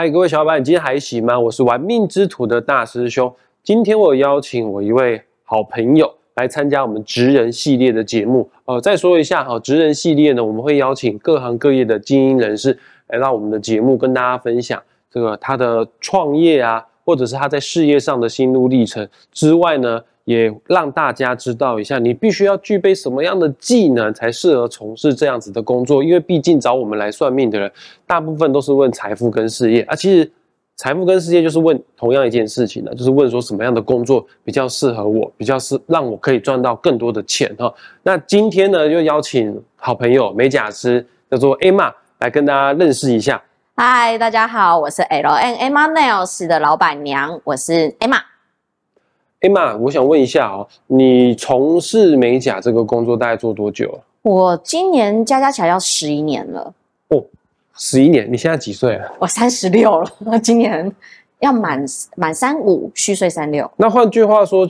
嗨，各位小伙伴，你今天还行吗？我是玩命之徒的大师兄。今天我邀请我一位好朋友来参加我们职人系列的节目。呃，再说一下哈，职人系列呢，我们会邀请各行各业的精英人士来到我们的节目，跟大家分享这个他的创业啊，或者是他在事业上的心路历程之外呢。也让大家知道一下，你必须要具备什么样的技能才适合从事这样子的工作。因为毕竟找我们来算命的人，大部分都是问财富跟事业啊。其实财富跟事业就是问同样一件事情的，就是问说什么样的工作比较适合我，比较是让我可以赚到更多的钱哈。那今天呢，就邀请好朋友美甲师叫做 Emma 来跟大家认识一下。嗨，大家好，我是 L N Emma Nails 的老板娘，我是 Emma。Emma，我想问一下哦，你从事美甲这个工作大概做多久？我今年加加起来要十一年了。哦，十一年？你现在几岁了？我三十六了，今年要满满三五，虚岁三六。那换句话说，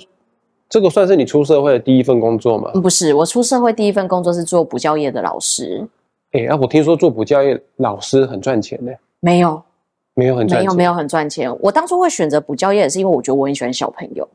这个算是你出社会的第一份工作吗？不是，我出社会第一份工作是做补教业的老师。哎，啊，我听说做补教业老师很赚钱呢。没有，没有很赚钱，没有没有很赚钱。我当初会选择补教业，也是因为我觉得我很喜欢小朋友。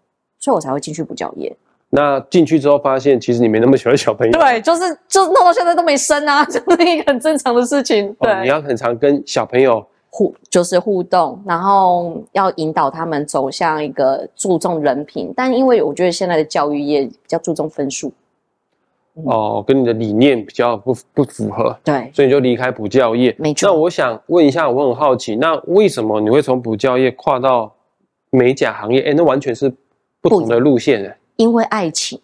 所以我才会进去补教业。那进去之后发现，其实你没那么喜欢小朋友。对，就是就弄到现在都没生啊，就是一个很正常的事情。对，你要很常跟小朋友互，就是互动，然后要引导他们走向一个注重人品。但因为我觉得现在的教育业比较注重分数，哦，跟你的理念比较不不符合。对，所以你就离开补教业。没错。那我想问一下，我很好奇，那为什么你会从补教业跨到美甲行业？哎，那完全是。不同的路线哎，因为爱情，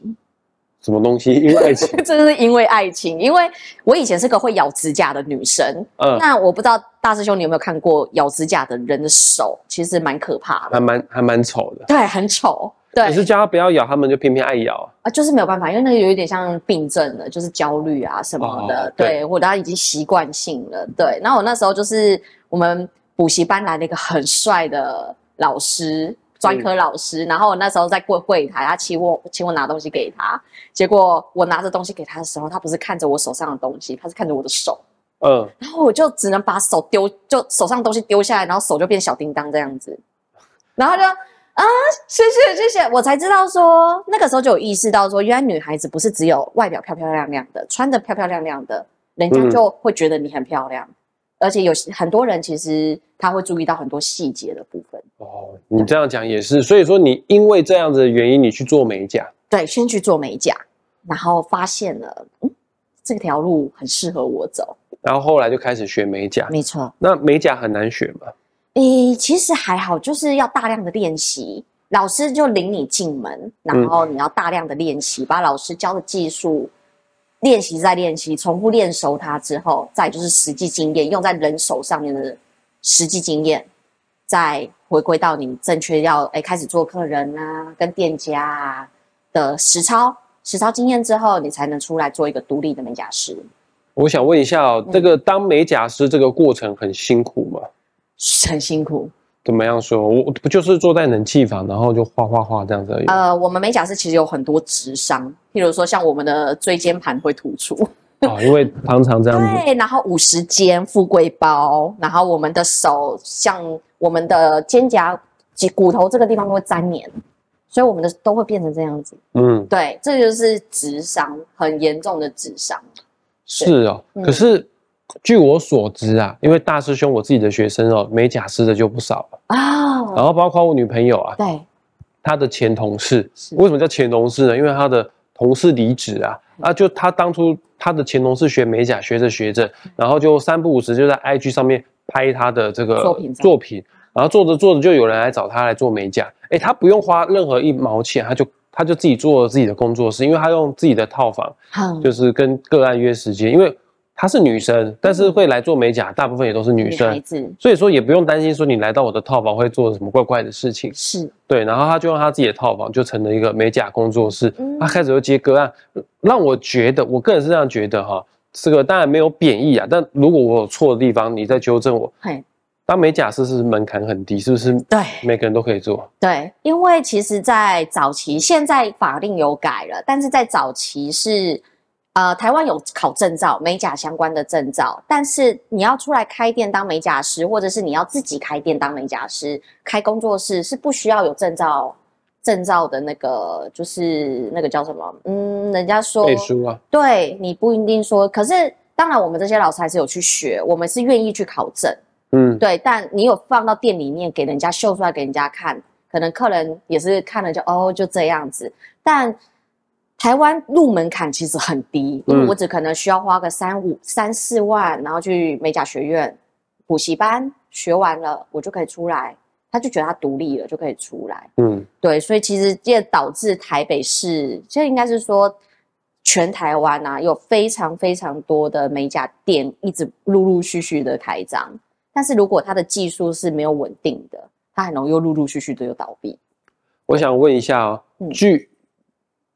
什么东西？因为爱情，真的是因为爱情。因为我以前是个会咬指甲的女生，嗯，那我不知道大师兄你有没有看过咬指甲的人的手，其实蛮可怕的，还蛮还蛮丑的，对，很丑。对，可是叫他不要咬，他们就偏偏爱咬啊，就是没有办法，因为那个有一点像病症了，就是焦虑啊什么的，对，我他已经习惯性了，对。然后我那时候就是我们补习班来了一个很帅的老师。专科老师，然后我那时候在柜柜台，他请我请我拿东西给他，结果我拿着东西给他的时候，他不是看着我手上的东西，他是看着我的手，嗯，然后我就只能把手丢，就手上东西丢下来，然后手就变小叮当这样子，然后就啊，谢谢谢谢，我才知道说那个时候就有意识到说，原来女孩子不是只有外表漂漂亮亮的，穿的漂漂亮亮的，人家就会觉得你很漂亮。而且有很多人其实他会注意到很多细节的部分。哦，你这样讲也是，所以说你因为这样子的原因，你去做美甲。对，先去做美甲，然后发现了，嗯，这条路很适合我走。然后后来就开始学美甲。没错。那美甲很难学吗？诶，其实还好，就是要大量的练习。老师就领你进门，然后你要大量的练习，把老师教的技术。练习再练习，重复练熟它之后，再就是实际经验，用在人手上面的实际经验，再回归到你正确要哎开始做客人啊，跟店家啊的实操实操经验之后，你才能出来做一个独立的美甲师。我想问一下哦，这个当美甲师这个过程很辛苦吗？很辛苦。怎么样说？我不就是坐在冷气房，然后就画画画这样子而已。呃，我们美甲师其实有很多直伤，譬如说像我们的椎间盘会突出啊，因为常常这样子。对，然后五十肩、富贵包，然后我们的手像我们的肩胛及骨头这个地方都会粘黏，所以我们的都会变成这样子。嗯，对，这就是直伤，很严重的直伤。是哦，可是。据我所知啊，因为大师兄我自己的学生哦，美甲师的就不少了。啊。然后包括我女朋友啊，对，她的前同事，为什么叫前同事呢？因为她的同事离职啊，啊，就她当初她的前同事学美甲，学着学着，然后就三不五时就在 IG 上面拍她的这个作品，作品，然后做着做着就有人来找她来做美甲，哎，她不用花任何一毛钱，她就他就自己做了自己的工作室，因为他用自己的套房，就是跟个案约时间，因为。她是女生，但是会来做美甲，大部分也都是女生，所以说也不用担心说你来到我的套房会做什么怪怪的事情。是对，然后她就用她自己的套房就成了一个美甲工作室，她开始就接个案，让我觉得，我个人是这样觉得哈，这个当然没有贬义啊，但如果我有错的地方，你再纠正我。当美甲师是门槛很低，是不是？对，每个人都可以做。对，因为其实，在早期，现在法令有改了，但是在早期是。呃，台湾有考证照，美甲相关的证照，但是你要出来开店当美甲师，或者是你要自己开店当美甲师，开工作室是不需要有证照，证照的那个就是那个叫什么？嗯，人家说背书啊，对你不一定说，可是当然我们这些老师还是有去学，我们是愿意去考证，嗯，对，但你有放到店里面给人家秀出来给人家看，可能客人也是看了就哦就这样子，但。台湾入门槛其实很低，因为我只可能需要花个三五三四万，然后去美甲学院补习班学完了，我就可以出来。他就觉得他独立了，就可以出来。嗯，对，所以其实这导致台北市，这应该是说全台湾啊，有非常非常多的美甲店一直陆陆续续的开张，但是如果他的技术是没有稳定的，他很容易又陆陆续续的又倒闭。我想问一下哦，据。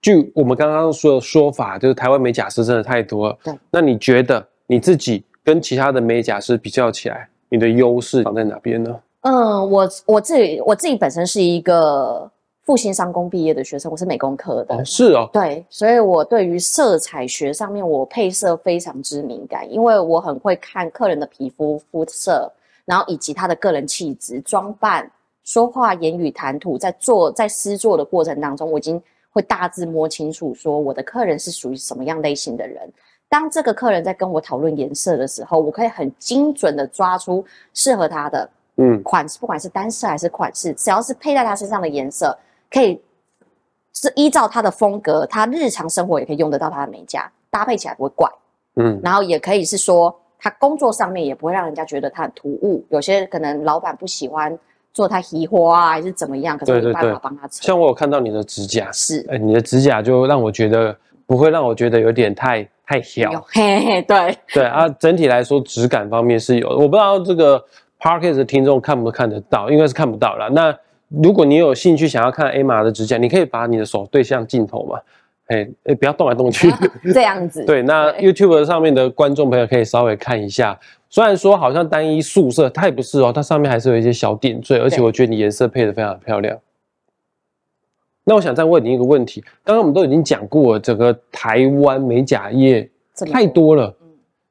据我们刚刚说的说法，就是台湾美甲师真的太多了。对，那你觉得你自己跟其他的美甲师比较起来，你的优势放在哪边呢？嗯，我我自己我自己本身是一个复兴商工毕业的学生，我是美工科的。哦，是哦。对，所以我对于色彩学上面，我配色非常之敏感，因为我很会看客人的皮肤肤色，然后以及他的个人气质、装扮、说话、言语、谈吐，在做在施作的过程当中，我已经。会大致摸清楚，说我的客人是属于什么样类型的人。当这个客人在跟我讨论颜色的时候，我可以很精准的抓出适合他的嗯款式，不管是单色还是款式，只要是配在他身上的颜色，可以是依照他的风格，他日常生活也可以用得到他的美甲，搭配起来不会怪。嗯，然后也可以是说，他工作上面也不会让人家觉得他很突兀。有些可能老板不喜欢。做他移花啊，还是怎么样？可是没办法帮他像我有看到你的指甲，是，哎，你的指甲就让我觉得不会让我觉得有点太太小，嘿嘿，对对啊，整体来说质感方面是有的。我不知道这个 Parkes 的听众看不看得到，应该是看不到了。那如果你有兴趣想要看 A 玛的指甲，你可以把你的手对向镜头嘛，哎哎，不要动来动去，这样子。对，那 YouTube 上面的观众朋友可以稍微看一下。虽然说好像单一素色，它也不是哦，它上面还是有一些小点缀，而且我觉得你颜色配的非常漂亮。那我想再问你一个问题，刚刚我们都已经讲过了，整个台湾美甲业太多了，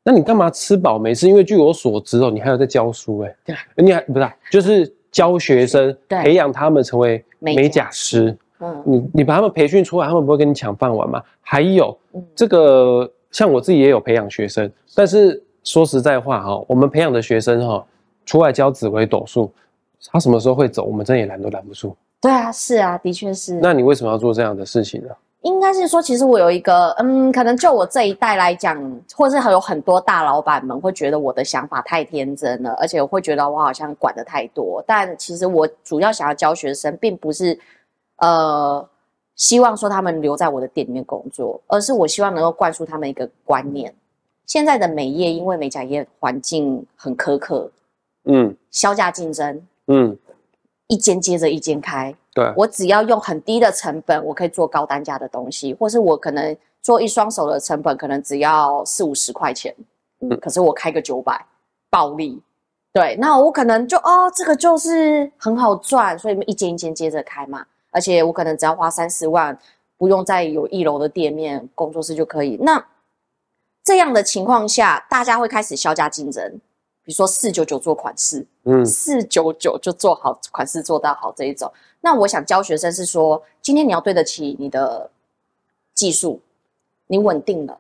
那你干嘛吃饱没事？因为据我所知哦，你还有在教书哎，对，你还不是就是教学生，培养他们成为美甲师。嗯，你你把他们培训出来，他们不会跟你抢饭碗吗？还有这个，像我自己也有培养学生，但是。说实在话哈，我们培养的学生哈，出来教紫微斗数，他什么时候会走，我们真也拦都拦不住。对啊，是啊，的确是。那你为什么要做这样的事情呢？应该是说，其实我有一个，嗯，可能就我这一代来讲，或是有很多大老板们会觉得我的想法太天真了，而且我会觉得我好像管的太多。但其实我主要想要教学生，并不是呃希望说他们留在我的店里面工作，而是我希望能够灌输他们一个观念。现在的美业，因为美甲业环境很苛刻，嗯，销价竞争，嗯，一间接着一间开，对，我只要用很低的成本，我可以做高单价的东西，或是我可能做一双手的成本可能只要四五十块钱，嗯，可是我开个九百，暴利，对，那我可能就哦，这个就是很好赚，所以一间一间接着开嘛，而且我可能只要花三十万，不用再有一楼的店面工作室就可以，那。这样的情况下，大家会开始销价竞争，比如说四九九做款式，嗯，四九九就做好款式做到好这一种。那我想教学生是说，今天你要对得起你的技术，你稳定了，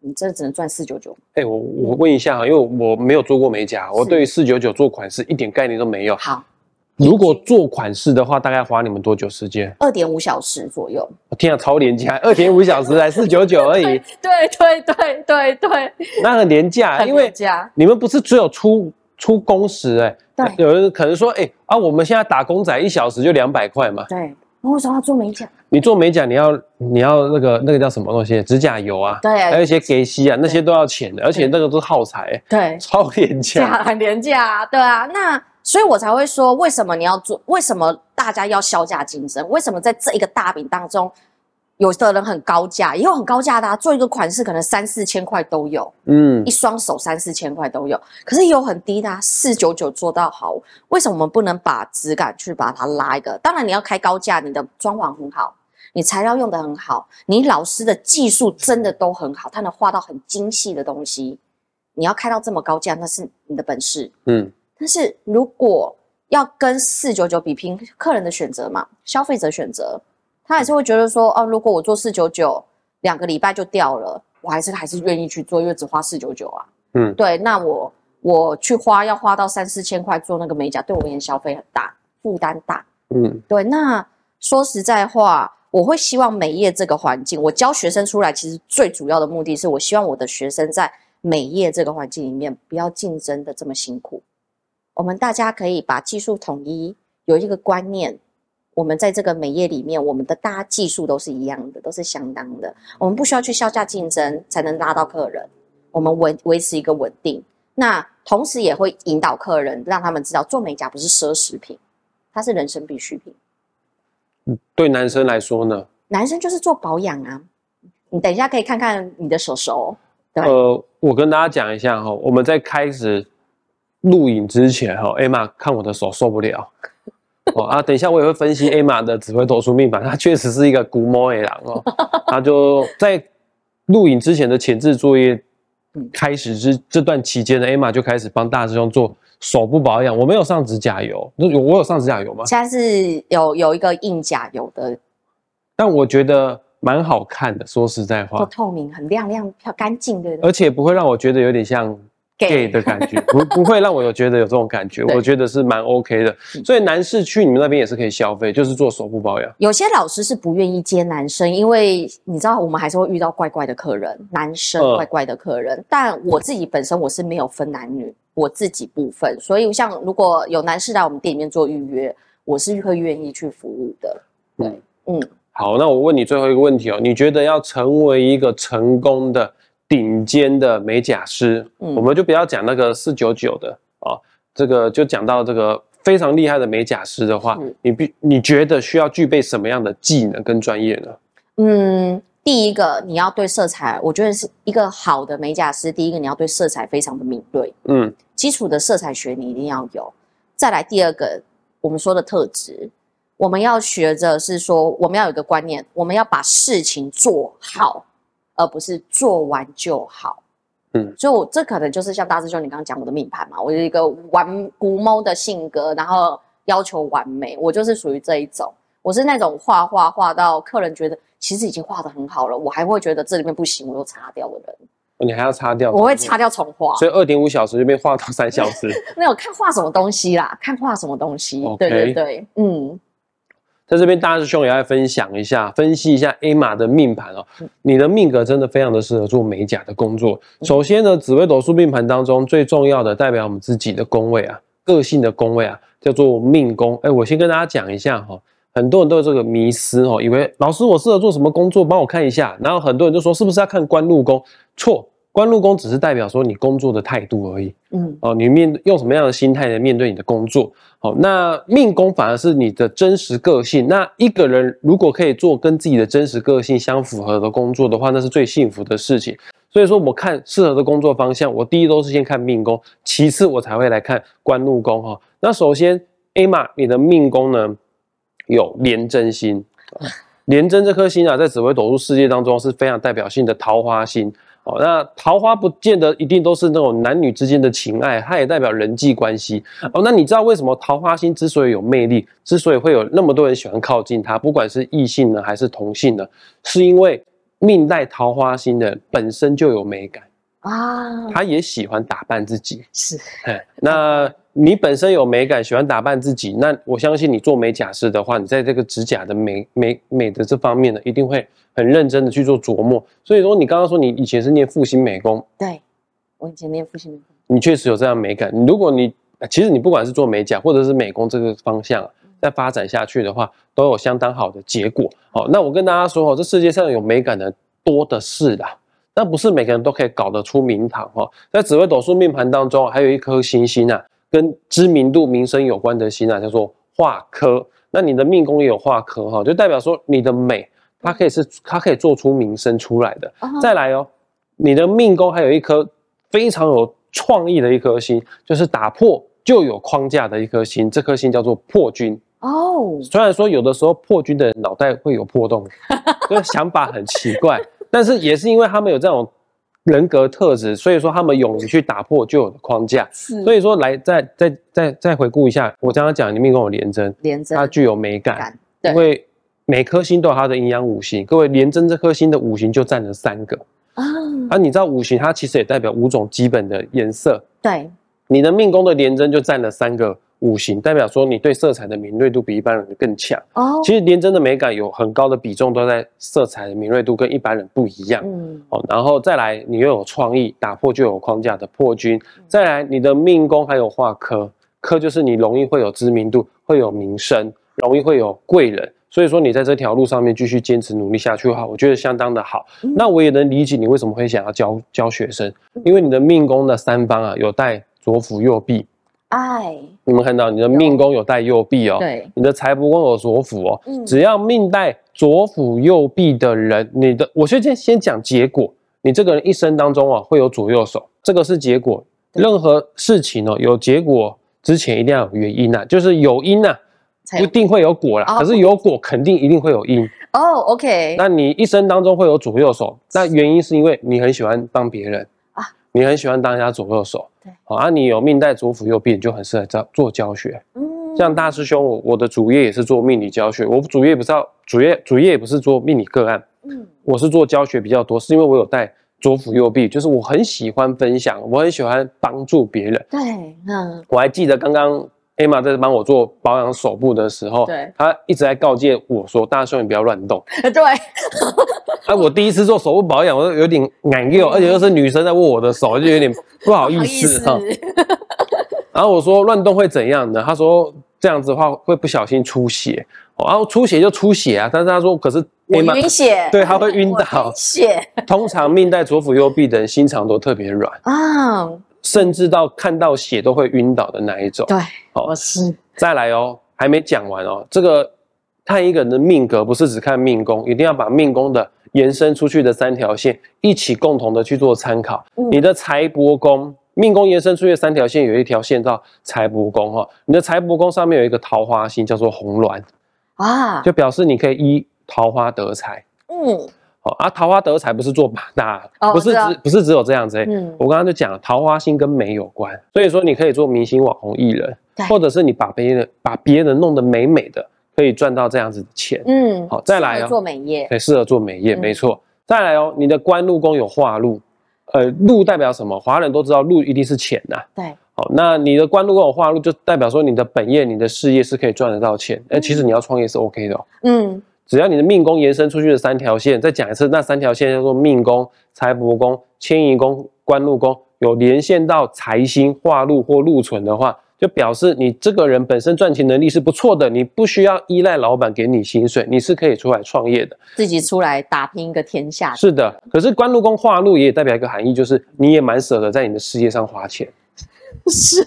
你真的只能赚四九九。哎，我我问一下哈，因为我没有做过美甲，我对于四九九做款式一点概念都没有。好。如果做款式的话，大概花你们多久时间？二点五小时左右。我天啊，超廉价，二点五小时才四九九而已。对对对对对，那很廉价，因为你们不是只有出出工时哎。对。有人可能说，哎啊，我们现在打工仔一小时就两百块嘛。对。那为什么要做美甲？你做美甲，你要你要那个那个叫什么东西？指甲油啊。对。还有一些给息啊，那些都要钱的，而且那个都是耗材。对。超廉价。很廉价，对啊，那。所以我才会说，为什么你要做？为什么大家要销价竞争？为什么在这一个大饼当中，有的人很高价，也有很高价的，做一个款式可能三四千块都有，嗯，一双手三四千块都有。可是有很低的，四九九做到好。为什么我们不能把质感去把它拉一个？当然你要开高价，你的装潢很好，你材料用的很好，你老师的技术真的都很好，他能画到很精细的东西，你要开到这么高价，那是你的本事。嗯，但是如果要跟四九九比拼，客人的选择嘛，消费者选择，他还是会觉得说，哦，如果我做四九九，两个礼拜就掉了，我还是还是愿意去做，因为只花四九九啊。嗯对，那我我去花要花到三四千块做那个美甲，对我而言消费很大，负担大。嗯对，那说实在话，我会希望美业这个环境，我教学生出来，其实最主要的目的是我希望我的学生在美业这个环境里面不要竞争的这么辛苦。我们大家可以把技术统一，有一个观念，我们在这个美业里面，我们的大家技术都是一样的，都是相当的，我们不需要去销价竞争才能拉到客人，我们维维持一个稳定。那同时也会引导客人，让他们知道做美甲不是奢侈品，它是人生必需品。对男生来说呢，男生就是做保养啊。你等一下可以看看你的手手，对呃，我跟大家讲一下哈，我们在开始录影之前哈，Emma 看我的手受不了。哦啊，等一下我也会分析 Emma 的紫微斗数命盘，她确实是一个古魔 A 郎哦。她就在录影之前的前置作业嗯开始之这段期间呢，Emma 就开始帮大师兄做手部保养。我没有上指甲油，那有我有上指甲油吗？现在是有有一个硬甲油的，但我觉得蛮好看的，说实在都话，透明，很亮亮、漂干净，对不对？而且不会让我觉得有点像 gay 的感觉，不不会让我有觉得有这种感觉，我觉得是蛮 OK 的。嗯所以男士去你们那边也是可以消费，就是做手部保养。有些老师是不愿意接男生，因为你知道我们还是会遇到怪怪的客人，男生嗯怪怪的客人。但我自己本身我是没有分男女，我自己部分，所以像如果有男士来我们店里面做预约，我是会愿意去服务的。对，嗯，好，那我问你最后一个问题哦，你觉得要成为一个成功的顶尖的美甲师，嗯我们就不要讲那个四九九的啊，这个就讲到这个非常厉害的美甲师的话是，你必你觉得需要具备什么样的技能跟专业呢？嗯，第一个你要对色彩，我觉得是一个好的美甲师。第一个你要对色彩非常的敏锐，嗯基础的色彩学你一定要有。再来第二个，我们说的特质，我们要学着是说，我们要有一个观念，我们要把事情做好，而不是做完就好。嗯，所以我这可能就是像大师兄你刚刚讲我的命盘嘛，我有一个完古猫的性格，然后要求完美，我就是属于这一种。我是那种画画画到客人觉得其实已经画的很好了，我还会觉得这里面不行，我又擦掉的人，你还要擦掉，我会擦，掉重画。所以二点五小时就变画到三小时。没有看画什么东西啦，看画什么东西。对对对，嗯，在这边，大师兄也要分享一下，分析一下 A 码的命盘哦。你的命格真的非常的适合做美甲的工作。首先呢，紫微斗数命盘当中最重要的代表我们自己的宫位啊，个性的宫位啊，叫做命宫。哎，我先跟大家讲一下哈、很多人都有这个迷思哦，以为老师我适合做什么工作，帮我看一下。然后很多人就说是不是要看官禄宫？错，官禄宫只是代表说你工作的态度而已。嗯，哦，你面用什么样的心态来面对你的工作？好、那命宫反而是你的真实个性。那一个人如果可以做跟自己的真实个性相符合的工作的话，那是最幸福的事情。所以说，我看适合的工作方向，我第一都是先看命宫，其次我才会来看官禄宫哈。那首先，A 玛，你的命宫呢有廉贞星，廉贞这颗星啊，在紫微斗数世界当中是非常代表性的桃花星。哦，那桃花不见得一定都是那种男女之间的情爱，它也代表人际关系。哦，那你知道为什么桃花星之所以有魅力，之所以会有那么多人喜欢靠近它，不管是异性呢还是同性呢，是因为命带桃花星的本身就有美感，啊，他也喜欢打扮自己。是，哎，那你本身有美感，喜欢打扮自己，那我相信你做美甲师的话，你在这个指甲的美美美的这方面呢，一定会很认真的去做琢磨。所以说，你刚刚说你以前是念复兴美工，对，我以前念复兴美工，你确实有这样美感。如果你呃其实你不管是做美甲或者是美工这个方向啊，再发展下去的话，都有相当好的结果。好，那我跟大家说哦，这世界上有美感的多的是啦。那不是每个人都可以搞得出名堂哦。在紫微斗数命盘当中，还有一颗星星啊，跟知名度、名声有关的星啊，叫做化科。那你的命宫也有化科哈，就代表说你的美，它可以是它可以做出名声出来的。啊再来哦，你的命宫还有一颗非常有创意的一颗星，就是打破旧有框架的一颗星，这颗星叫做破军。哦，虽然说有的时候破军的人脑袋会有破洞，就是想法很奇怪，但是也是因为他们有这种人格特质，所以说他们勇于去打破旧有的框架。是所以说，来再再再再回顾一下，我刚刚讲你命宫有廉贞，连贞它具有美感，感，对因为每颗星都有它的阴阳五行。各位，廉贞这颗星的五行就占了三个，啊，啊，你知道五行它其实也代表五种基本的颜色。对，你的命宫的廉贞就占了三个五行，代表说你对色彩的敏锐度比一般人更强。哦，其实廉贞的美感有很高的比重都在色彩的敏锐度跟一般人不一样。嗯，哦，然后再来，你又有创意，打破旧有框架的破军。再来，你的命宫还有化科，科就是你容易会有知名度，会有名声，容易会有贵人。所以说，你在这条路上面继续坚持努力下去的话，我觉得相当的好。那我也能理解你为什么会想要教教学生，因为你的命宫的三方啊有带左辅右弼。爱，你们看到你的命宫有带右臂哦，对，你的财帛宫有左辅哦，嗯。只要命带左辅右臂的人，你的我先先先讲结果，你这个人一生当中啊会有左右手，这个是结果。任何事情哦有结果之前一定要有原因呐、就是有因呐、才有。不一定会有果啦，哦。可是有果肯定一定会有因。哦，OK，那你一生当中会有左右手，那原因是因为你很喜欢帮别人。啊你很喜欢当人家左右手，对。好啊，你有命带左辅右臂，你就很适合教做教学。嗯。像大师兄，我我的主业也是做命理教学，我主业不是要主业主业也不是做命理个案，嗯，我是做教学比较多，是因为我有带左辅右臂，就是我很喜欢分享，我很喜欢帮助别人。对，嗯，我还记得刚刚 Emma 在帮我做保养手部的时候，对她一直在告诫我说：“大师兄，你不要乱动。对，”啊，我第一次做手部保养，我就有点难过，而且又是女生在握我的手，就有点不好意思，思哈。然后我说乱动会怎样呢？他说这样子的话会不小心出血，哦然后出血就出血啊。但是他说可是我晕血，对他会晕倒晕血通常命带左辅右弼的人心肠都特别软，啊，甚至到看到血都会晕倒的那一种。对，好我是，再来哦，还没讲完哦。这个看一个人的命格，不是只看命宫，一定要把命宫的延伸出去的三条线一起共同的去做参考。嗯你的财帛宫，命宫延伸出去的三条线，有一条线到财帛宫哈、哦。你的财帛宫上面有一个桃花星，叫做红鸾，啊，就表示你可以依桃花得财。嗯哦，啊，桃花得财不是做八大，不是只不是只有这样子、欸。嗯，我刚刚就讲了，桃花星跟美有关，所以说你可以做明星、网红、艺人，或者是你把别人把别人弄得美美的，可以赚到这样子的钱。嗯，好再来哦做美业，对，适合做美业，嗯没错。再来哦，你的官禄宫有化禄，呃，禄代表什么？华人都知道禄一定是钱呐、对，好，那你的官禄宫有化禄，就代表说你的本业、你的事业是可以赚得到钱。哎、其实你要创业是 OK 的哦。嗯，只要你的命宫延伸出去的三条线，再讲一次，那三条线叫做命宫、财帛宫、迁移宫、官禄宫，有连线到财星、化禄或禄存的话，就表示你这个人本身赚钱能力是不错的，你不需要依赖老板给你薪水，你是可以出来创业的。自己出来打拼一个天下，是的，可是官禄宫化禄也代表一个含义，就是你也蛮舍得在你的事业上花钱，是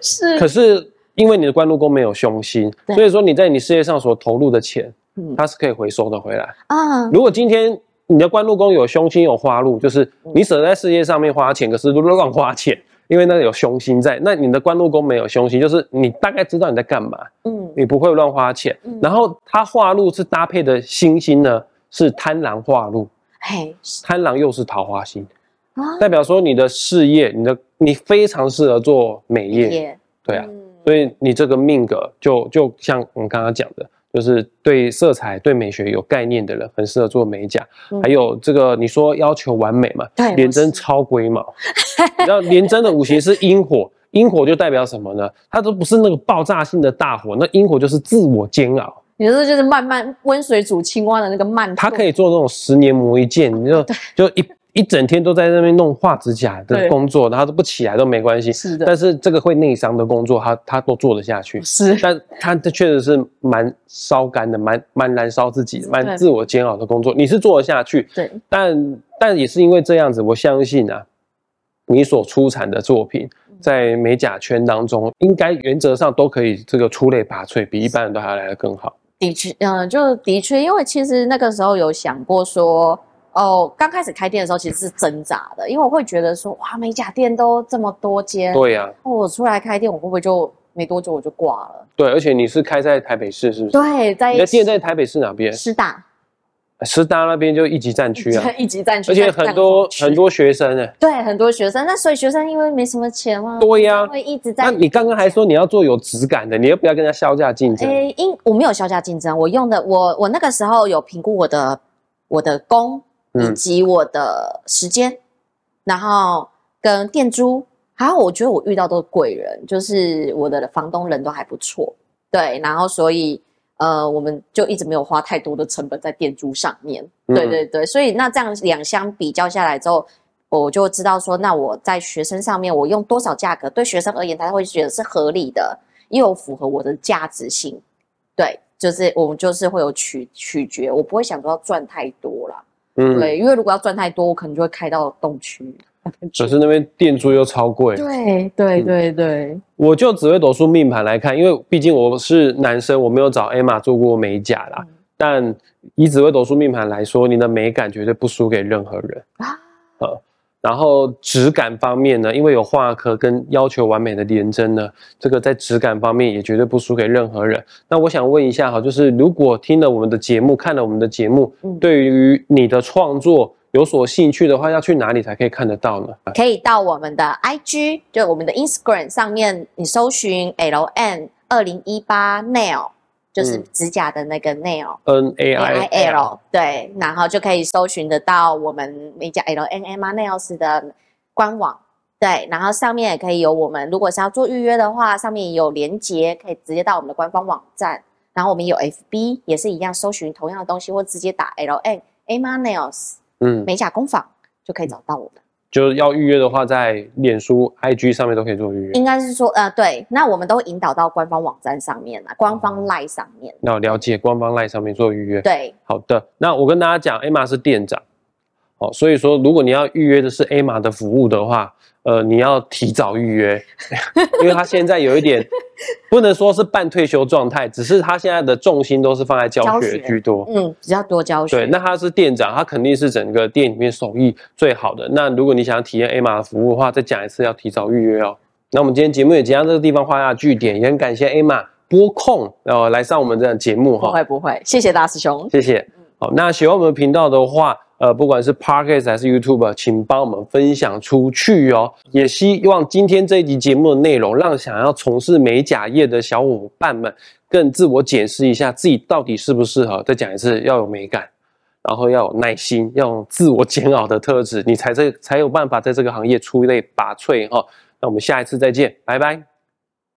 是，可是因为你的官禄宫没有凶星，所以说你在你事业上所投入的钱，嗯。它是可以回收的回来。啊，如果今天你的官禄宫有凶星有花禄，就是嗯。你舍得在事业上面花钱，可是乱花钱，因为那个有凶星在。那你的官禄宫没有凶星，就是你大概知道你在干嘛，嗯，你不会乱花钱。嗯。然后它化禄是搭配的星星呢，是贪狼化禄，嘿，贪狼又是桃花星，啊，代表说你的事业，你的你非常适合做美业，业，对啊。嗯。所以你这个命格就就像我们刚刚讲的，就是对色彩、对美学有概念的人，很适合做美甲。嗯还有这个你说要求完美嘛，对廉贞超龟毛。你知道廉贞的五行是阴火，阴火就代表什么呢？它都不是那个爆炸性的大火，那阴火就是自我煎熬。你说就是慢慢温水煮青蛙的那个慢，它可以做那种十年磨一剑，你就就一一整天都在那边弄画指甲的工作，然后都不起来都没关系。是的但是这个会内伤的工作，他他都做得下去。是，但他这确实是蛮烧干的，蛮蛮燃烧自己，蛮自我煎熬的工作。你是做得下去，对，但但也是因为这样子，我相信啊，你所出产的作品在美甲圈当中，应该原则上都可以这个出类拔萃，比一般人都还要来得更好。的确，嗯、就的确，因为其实那个时候有想过说，哦，刚开始开店的时候其实是挣扎的，因为我会觉得说，哇，美甲店都这么多间，对呀、哦，我出来开店，我会不会就没多久我就挂了。对，而且你是开在台北市，是不是？对，在你的店在台北市哪边？师大，师大那边就一级战区啊，一级战区，而且很多很多学生呢。对，很多学生。那所以学生因为没什么钱嘛，对呀，会一直在。那你刚刚还说你要做有质感的，你要不要跟人家销价竞争？诶，因我没有销价竞争，我用的我我那个时候有评估我的我的工以及我的时间，然后跟店租，还有我觉得我遇到都是贵人，就是我的房东人都还不错，对，然后所以。呃，我们就一直没有花太多的成本在店租上面，对对对，所以那这样两相比较下来之后，我就知道说，那我在学生上面我用多少价格，对学生而言他会觉得是合理的，又符合我的价值性，对，就是我们就是会有取取决，我不会想说要赚太多啦，嗯，对，因为如果要赚太多，我可能就会开到东区。可是那边店租又超贵。对对对对，我就只会抖出命盘来看，因为毕竟我是男生，我没有找艾玛做过美甲啦。但以紫微斗数命盘来说，你的美感绝对不输给任何人啊。呃，然后质感方面呢，因为有画科跟要求完美的连针呢，这个在质感方面也绝对不输给任何人。那我想问一下哈，就是如果听了我们的节目，看了我们的节目，对于你的创作。有所兴趣的话，要去哪里才可以看得到呢？可以到我们的 IG，就我们的 Instagram 上面，你搜寻 L N 二零一八 Nail，就是指甲的那个 Nail，N A I L，对，然后就可以搜寻得到我们美甲 L N M Nails 的官网，对，然后上面也可以有我们，如果是要做预约的话，上面有连接，可以直接到我们的官方网站，然后我们有 FB，也是一样，搜寻同样的东西，或直接打 L N M Nails。嗯，美甲工坊就可以找到我们。就是要预约的话，在脸书、IG 上面都可以做预约。应该是说，呃，对，那我们都引导到官方网站上面了，官方 Line 上面。要了解官方 Line 上面做预约。对，好的。那我跟大家讲，Emma 是店长，哦，所以说如果你要预约的是 Emma 的服务的话。呃，你要提早预约，因为他现在有一点不能说是半退休状态，只是他现在的重心都是放在教学居多，嗯，比较多教学。对，那他是店长，他肯定是整个店里面手艺最好的。那如果你想要体验 A 玛的服务的话，再讲一次要提早预约哦。那我们今天节目也即将这个地方画下句点，也很感谢 A 玛播控呃来上我们这节目哈。不会不会，谢谢大师兄，谢谢。好，那喜欢我们频道的话。呃，不管是 Podcast 还是 YouTube，请帮我们分享出去哦。也希望今天这一集节目的内容，让想要从事美甲业的小伙伴们更自我检视一下自己到底适不适合。再讲一次，要有美感，然后要有耐心，要有自我煎熬的特质，你才这才有办法在这个行业出类拔萃哈。那我们下一次再见，拜拜。